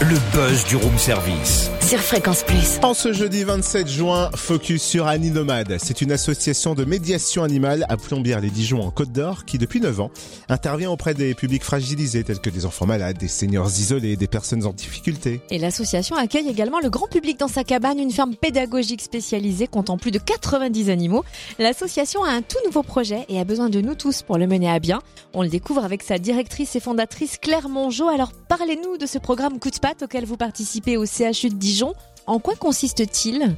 Le buzz du room service. Sur Fréquence Plus. En ce jeudi 27 juin, focus sur Annie Nomade. C'est une association de médiation animale à Plombières-les-Dijon en Côte d'Or qui, depuis 9 ans, intervient auprès des publics fragilisés tels que des enfants malades, des seniors isolés, des personnes en difficulté. Et l'association accueille également le grand public dans sa cabane, une ferme pédagogique spécialisée comptant plus de 90 animaux. L'association a un tout nouveau projet et a besoin de nous tous pour le mener à bien. On le découvre avec sa directrice et fondatrice Claire Mongeau. Alors parlez-nous de ce programme Coup de auquel vous participez au CHU de Dijon. En quoi consiste-t-il?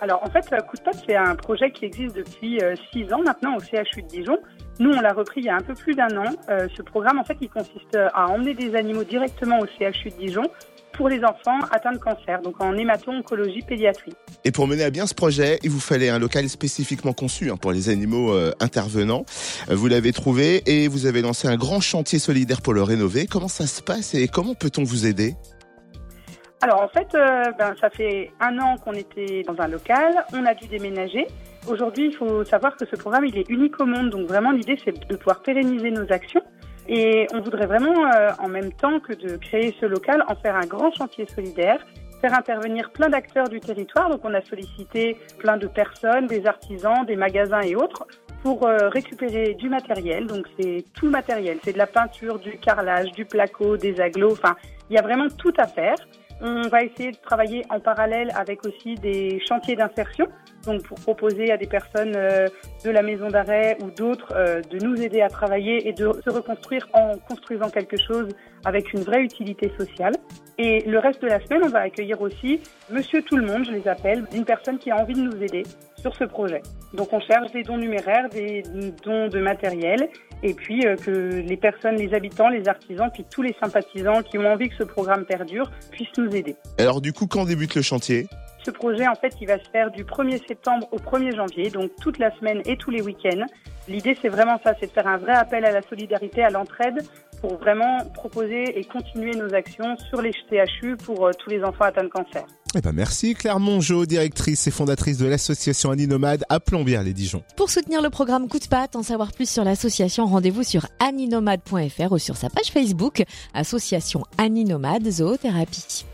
Alors en fait, Coup de patte, c'est un projet qui existe depuis 6 ans maintenant au CHU de Dijon. Nous, on l'a repris il y a un peu plus d'un an. Euh, ce programme, en fait, il consiste à emmener des animaux directement au CHU de Dijon pour les enfants atteints de cancer, donc en hémato-oncologie pédiatrie. Et pour mener à bien ce projet, il vous fallait un local spécifiquement conçu hein, pour les animaux euh, intervenants. Euh, vous l'avez trouvé et vous avez lancé un grand chantier solidaire pour le rénover. Comment ça se passe et comment peut-on vous aider? Alors en fait, euh, ben, ça fait un an qu'on était dans un local, on a dû déménager. Aujourd'hui, il faut savoir que ce programme, il est unique au monde, donc vraiment l'idée, c'est de pouvoir pérenniser nos actions. Et on voudrait vraiment, euh, en même temps que de créer ce local, en faire un grand chantier solidaire, faire intervenir plein d'acteurs du territoire. Donc on a sollicité plein de personnes, des artisans, des magasins et autres, pour euh, récupérer du matériel. Donc c'est tout matériel, c'est de la peinture, du carrelage, du placo, des aglos, enfin il y a vraiment tout à faire. On va essayer de travailler en parallèle avec aussi des chantiers d'insertion, donc pour proposer à des personnes euh, de la maison d'arrêt ou d'autres euh, de nous aider à travailler et de se reconstruire en construisant quelque chose avec une vraie utilité sociale. Et le reste de la semaine, on va accueillir aussi Monsieur Tout le Monde, je les appelle, une personne qui a envie de nous aider sur ce projet. Donc on cherche des dons numéraires, des dons de matériel et puis euh, que les personnes, les habitants, les artisans, puis tous les sympathisants qui ont envie que ce programme perdure puissent nous aider. Alors du coup, quand débute le chantier? Ce projet, en fait, il va se faire du 1er septembre au 1er janvier, donc toute la semaine et tous les week-ends. L'idée, c'est vraiment ça, c'est de faire un vrai appel à la solidarité, à l'entraide, pour vraiment proposer et continuer nos actions sur les CHU pour euh, tous les enfants atteints de cancer. Eh ben merci Claire Mongeau, directrice et fondatrice de l'association Annie Nomade à Plombières-les-Dijon. Pour soutenir le programme Coup de patte, en savoir plus sur l'association, rendez-vous sur anninomade.fr ou sur sa page Facebook, association Annie Nomade Zoothérapie.